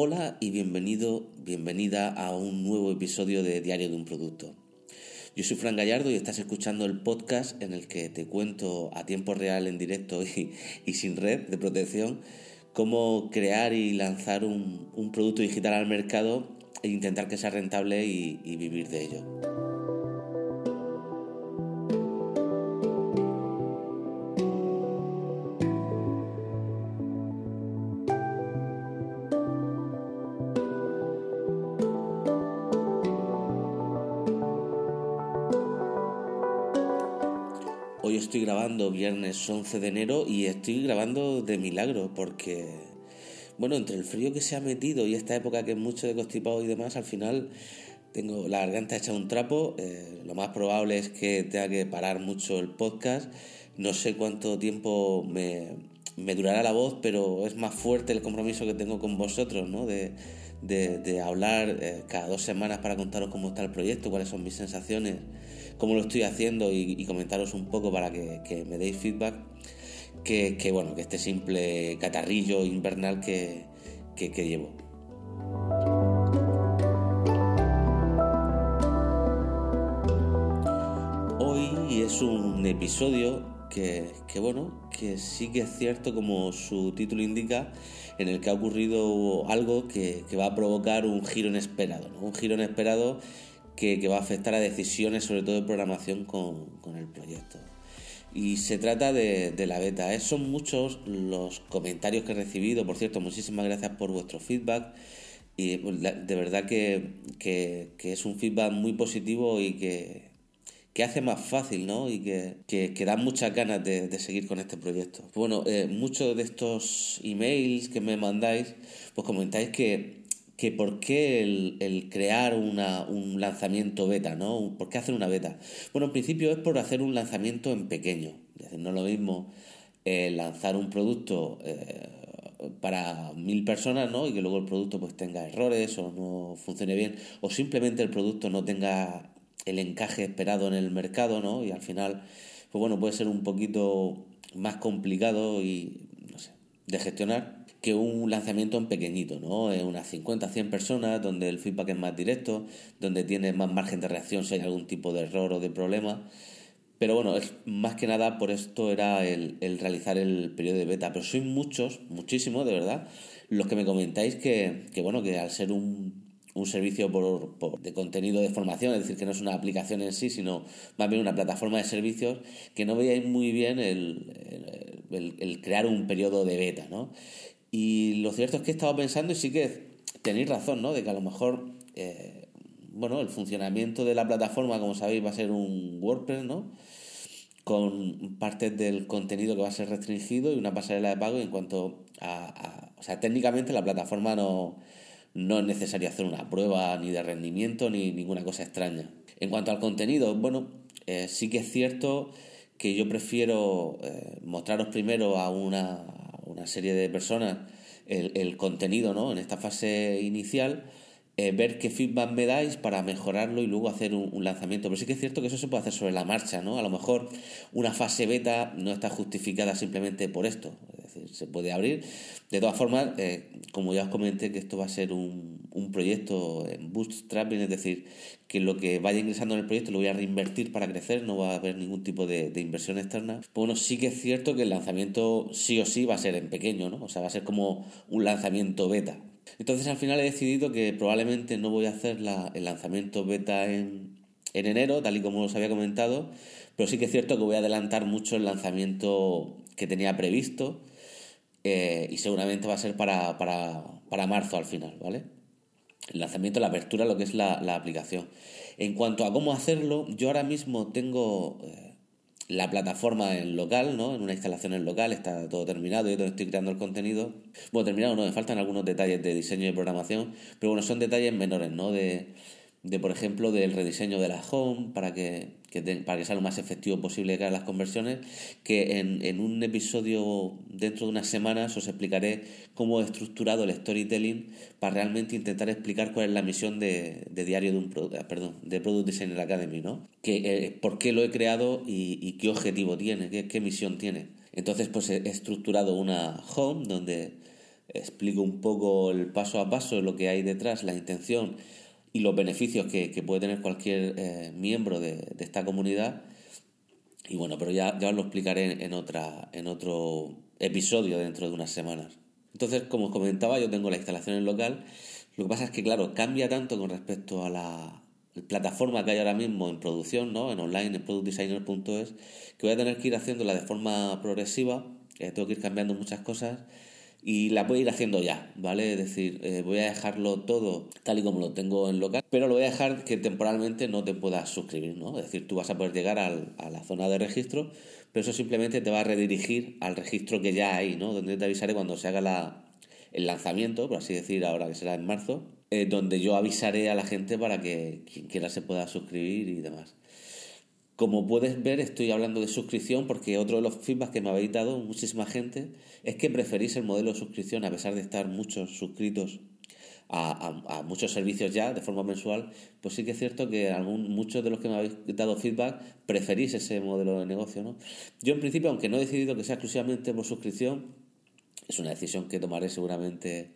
Hola y bienvenido, bienvenida a un nuevo episodio de Diario de un Producto. Yo soy Fran Gallardo y estás escuchando el podcast en el que te cuento a tiempo real, en directo y, sin red de protección, cómo crear y lanzar un, producto digital al mercado e intentar que sea rentable y vivir de ello. Estoy grabando viernes 11 de enero y estoy grabando de milagro porque, bueno, entre el frío que se ha metido y esta época que es mucho de constipado y demás, al final tengo la garganta hecha un trapo. Eh, lo más probable es que tenga que parar mucho el podcast. No sé cuánto tiempo me, durará la voz, pero es más fuerte el compromiso que tengo con vosotros, ¿no? De, hablar eh, cada dos semanas para contaros cómo está el proyecto, cuáles son mis sensaciones cómo lo estoy haciendo y, comentaros un poco para que, me deis feedback, que, bueno, que este simple catarrillo invernal que, que llevo. Hoy es un episodio que, bueno, que sí que es cierto, como su título indica, en el que ha ocurrido algo que, va a provocar un giro inesperado, un giro inesperado que, va a afectar a decisiones, sobre todo de programación, con, el proyecto. Y se trata de, la beta. ¿eh? Son muchos los comentarios que he recibido. Por cierto, muchísimas gracias por vuestro feedback. Y pues, de verdad que, es un feedback muy positivo y que, hace más fácil, ¿no? Y que, da muchas ganas de, seguir con este proyecto. Bueno, eh, muchos de estos emails que me mandáis, pues comentáis que que por qué el, crear un lanzamiento beta, ¿no? ¿Por qué hacer una beta? Bueno, en principio es por hacer un lanzamiento en pequeño. Es decir, no es lo mismo eh, lanzar un producto eh, para mil personas, ¿no? Y que luego el producto pues tenga errores o no funcione bien, o simplemente el producto no tenga el encaje esperado en el mercado, ¿no? Y al final, pues bueno, puede ser un poquito más complicado y, no sé, de gestionar que un lanzamiento en pequeñito, ¿no? En unas 50, 100 personas, donde el feedback es más directo, donde tienes más margen de reacción si hay algún tipo de error o de problema. Pero bueno, es, más que nada por esto era el, realizar el periodo de beta. Pero sois muchos, muchísimos, de verdad, los que me comentáis que, que bueno, que al ser un, un servicio por, de contenido de formación, es decir, que no es una aplicación en sí, sino más bien una plataforma de servicios, que no veáis muy bien el, el, el crear un periodo de beta, ¿no? Y lo cierto es que he estado pensando y sí que tenéis razón, ¿no? De que a lo mejor, eh, bueno, el funcionamiento de la plataforma, como sabéis, va a ser un WordPress, ¿no? Con partes del contenido que va a ser restringido y una pasarela de pago en cuanto a, o sea, técnicamente la plataforma no, no es necesario hacer una prueba ni de rendimiento ni ninguna cosa extraña. En cuanto al contenido, bueno, eh, sí que es cierto que yo prefiero eh, mostraros primero a una, una serie de personas el, el contenido ¿no? en esta fase inicial eh, ver qué feedback me dais para mejorarlo y luego hacer un, lanzamiento. Pero sí que es cierto que eso se puede hacer sobre la marcha, ¿no? A lo mejor una fase beta no está justificada simplemente por esto. Es decir, se puede abrir. De todas formas, eh, como ya os comenté, que esto va a ser un, un proyecto en bootstrapping, es decir, que lo que vaya ingresando en el proyecto lo voy a reinvertir para crecer, no va a haber ningún tipo de, inversión externa. Pues bueno, sí que es cierto que el lanzamiento sí o sí va a ser en pequeño, ¿no? O sea, va a ser como un lanzamiento beta. Entonces al final he decidido que probablemente no voy a hacer el lanzamiento beta en, enero, tal y como os había comentado, pero sí que es cierto que voy a adelantar mucho el lanzamiento que tenía previsto eh, y seguramente va a ser para, marzo al final, ¿vale? El lanzamiento, la apertura, lo que es la, aplicación. En cuanto a cómo hacerlo, yo ahora mismo tengo... Eh, la plataforma en local, ¿no? En una instalación en local, está todo terminado, y donde estoy creando el contenido. Bueno, terminado no, me faltan algunos detalles de diseño y programación, pero bueno, son detalles menores, ¿no? De, de por ejemplo, del rediseño de la home para que, para que sea lo más efectivo posible que las conversiones, que en, en, un episodio dentro de unas semanas os explicaré cómo he estructurado el storytelling para realmente intentar explicar cuál es la misión de, de diario de un perdón, de Product Designer Academy, ¿no? Que, eh, por qué lo he creado y, qué objetivo tiene, qué, qué, misión tiene. Entonces, pues he estructurado una home donde explico un poco el paso a paso, lo que hay detrás, la intención y los beneficios que, puede tener cualquier eh, miembro de, esta comunidad. Y bueno, pero ya, ya os lo explicaré en, otra, en otro episodio dentro de unas semanas. Entonces, como os comentaba, yo tengo la instalación en local. Lo que pasa es que, claro, cambia tanto con respecto a la plataforma que hay ahora mismo en producción, ¿no? en online, en productdesigner.es, que voy a tener que ir haciéndola de forma progresiva. Tengo que ir cambiando muchas cosas y la voy a ir haciendo ya, ¿vale? Es decir, eh, voy a dejarlo todo tal y como lo tengo en local, pero lo voy a dejar que temporalmente no te puedas suscribir, ¿no? Es decir, tú vas a poder llegar al, a la zona de registro, pero eso simplemente te va a redirigir al registro que ya hay, ¿no? Donde te avisaré cuando se haga la, el lanzamiento, por así decir, ahora que será en marzo, eh, donde yo avisaré a la gente para que quien quiera se pueda suscribir y demás. Como puedes ver, estoy hablando de suscripción porque otro de los feedbacks que me habéis dado muchísima gente es que preferís el modelo de suscripción a pesar de estar muchos suscritos a, muchos servicios ya de forma mensual, pues sí que es cierto que muchos de los que me habéis dado feedback preferís ese modelo de negocio. ¿no? Yo en principio, aunque no he decidido que sea exclusivamente por suscripción, es una decisión que tomaré seguramente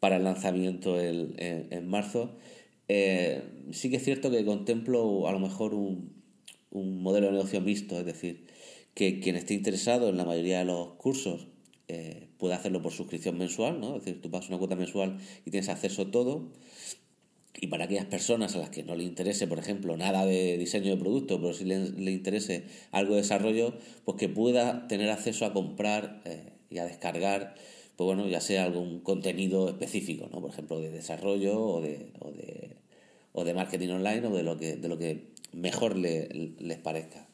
para el lanzamiento en, marzo. Eh, sí que es cierto que contemplo a lo mejor un, un modelo de negocio mixto, es decir, que quien esté interesado en la mayoría de los cursos eh, puede hacerlo por suscripción mensual, ¿no? Es decir, tú pagas una cuota mensual y tienes acceso a todo. Y para aquellas personas a las que no le interese, por ejemplo, nada de diseño de producto, pero si le, interese algo de desarrollo, pues que pueda tener acceso a comprar eh, y a descargar, pues bueno, ya sea algún contenido específico, ¿no? Por ejemplo, de desarrollo o de, o de, o de marketing online o de lo que, de lo que mejor les parezca.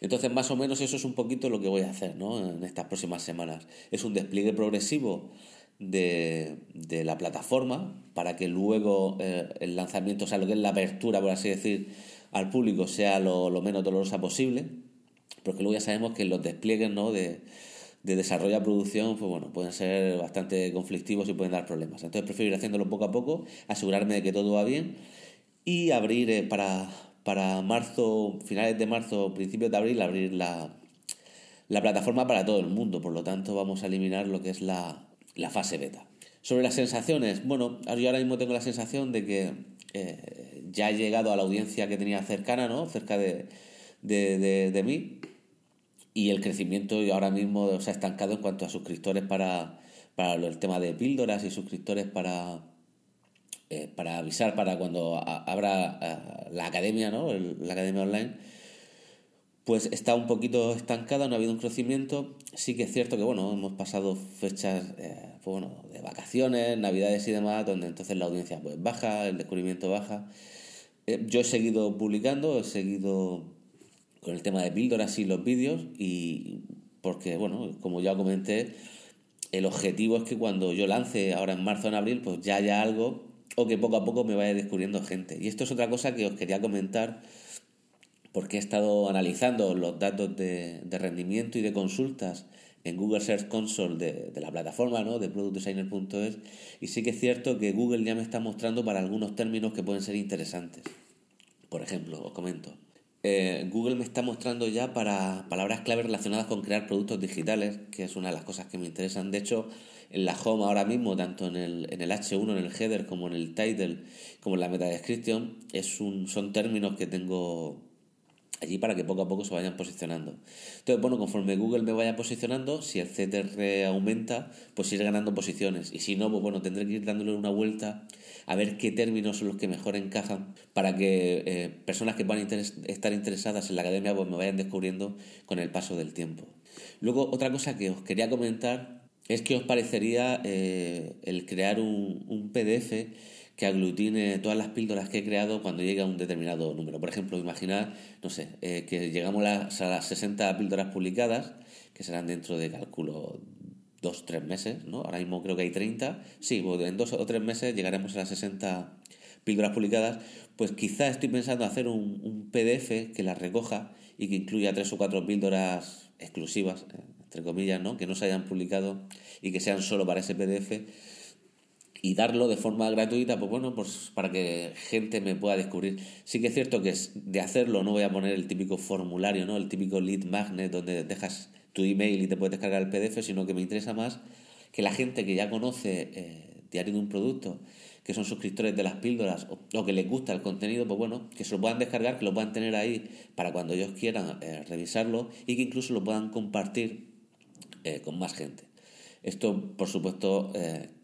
Entonces, más o menos eso es un poquito lo que voy a hacer ¿no? en estas próximas semanas. Es un despliegue progresivo de, la plataforma para que luego eh, el lanzamiento, o sea, lo que es la apertura, por así decir, al público sea lo, menos dolorosa posible, porque luego ya sabemos que los despliegues ¿no? de, de desarrollo a producción pues bueno, pueden ser bastante conflictivos y pueden dar problemas. Entonces prefiero ir haciéndolo poco a poco, asegurarme de que todo va bien y abrir eh, para, para marzo, finales de marzo, principios de abril, abrir la, la plataforma para todo el mundo. Por lo tanto, vamos a eliminar lo que es la, la fase beta. Sobre las sensaciones, bueno, yo ahora mismo tengo la sensación de que eh, ya he llegado a la audiencia que tenía cercana, ¿no? Cerca de, de, de, mí. Y el crecimiento ahora mismo se ha estancado en cuanto a suscriptores para, para el tema de píldoras y suscriptores para, eh, para avisar para cuando abra eh, la academia, ¿no? la academia online, pues está un poquito estancada, no ha habido un crecimiento. Sí que es cierto que, bueno, hemos pasado fechas eh, pues bueno, de vacaciones, navidades y demás, donde entonces la audiencia pues baja, el descubrimiento baja. yo he seguido publicando, he seguido con el tema de píldoras y los vídeos y porque, bueno, como ya comenté, el objetivo es que cuando yo lance ahora en marzo o en abril, pues ya haya algo o que poco a poco me vaya descubriendo gente. Y esto es otra cosa que os quería comentar porque he estado analizando los datos de, rendimiento y de consultas en Google Search Console de, la plataforma, ¿no? de productdesigner.es y sí que es cierto que Google ya me está mostrando para algunos términos que pueden ser interesantes. Por ejemplo, os comento. Eh, Google me está mostrando ya para palabras clave relacionadas con crear productos digitales, que es una de las cosas que me interesan. De hecho, en la home ahora mismo, tanto en el, en el H1, en el header, como en el title, como en la meta description, es un, son términos que tengo allí para que poco a poco se vayan posicionando. Entonces, bueno, conforme Google me vaya posicionando, si el CTR aumenta, pues ir ganando posiciones. Y si no, pues bueno, tendré que ir dándole una vuelta a ver qué términos son los que mejor encajan para que eh, personas que puedan estar interesadas en la academia pues me vayan descubriendo con el paso del tiempo. Luego, otra cosa que os quería comentar es que os parecería eh, el crear un, PDF que aglutine todas las píldoras que he creado cuando llegue a un determinado número. Por ejemplo, imaginar, no sé, eh, que llegamos a las 60 píldoras publicadas, que serán dentro de, cálculo, dos, tres meses, ¿no? Ahora mismo creo que hay 30. Sí, pues en dos o tres meses llegaremos a las 60 píldoras publicadas. Pues quizá estoy pensando hacer un, un PDF que las recoja y que incluya tres o cuatro píldoras exclusivas, eh, entre comillas, ¿no? que no se hayan publicado y que sean solo para ese PDF y darlo de forma gratuita, pues bueno, pues para que gente me pueda descubrir. Sí que es cierto que de hacerlo no voy a poner el típico formulario, ¿no? El típico lead magnet donde dejas tu email y te puedes descargar el PDF, sino que me interesa más que la gente que ya conoce eh, Diario de un Producto, que son suscriptores de las píldoras o, que les gusta el contenido, pues bueno, que se lo puedan descargar, que lo puedan tener ahí para cuando ellos quieran eh, revisarlo y que incluso lo puedan compartir eh, con más gente. Esto, por supuesto,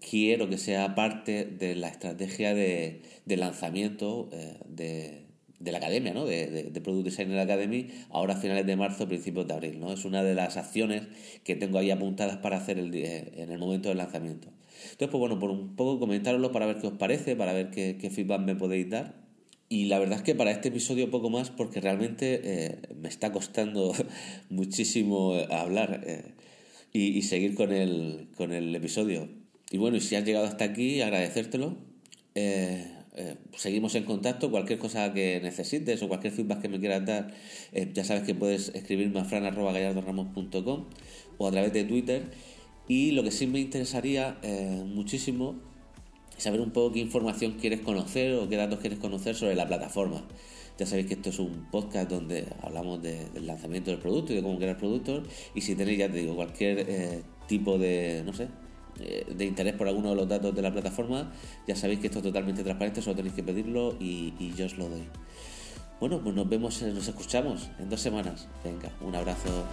quiero que sea parte de la estrategia de, lanzamiento de, de la academia, ¿no? De, de, Product Designer Academy, ahora a finales de marzo, principios de abril, ¿no? Es una de las acciones que tengo ahí apuntadas para hacer el, en el momento del lanzamiento. Entonces, pues bueno, por un poco comentaroslo para ver qué os parece, para ver qué, feedback me podéis dar. Y la verdad es que para este episodio poco más porque realmente eh, me está costando muchísimo hablar eh, y, seguir con el, con el episodio. Y bueno, y si has llegado hasta aquí, agradecértelo. Eh, eh, seguimos en contacto, cualquier cosa que necesites o cualquier feedback que me quieras dar, eh, ya sabes que puedes escribirme a fran.gallardoramos.com o a través de Twitter. Y lo que sí me interesaría eh, muchísimo saber un poco qué información quieres conocer o qué datos quieres conocer sobre la plataforma. Ya sabéis que esto es un podcast donde hablamos del lanzamiento del producto y de cómo crear productos. Y si tenéis, ya te digo, cualquier tipo de, no sé, eh, de interés por alguno de los datos de la plataforma, ya sabéis que esto es totalmente transparente, solo tenéis que pedirlo y, y yo os lo doy. Bueno, pues nos vemos, nos escuchamos en dos semanas. Venga, un abrazo.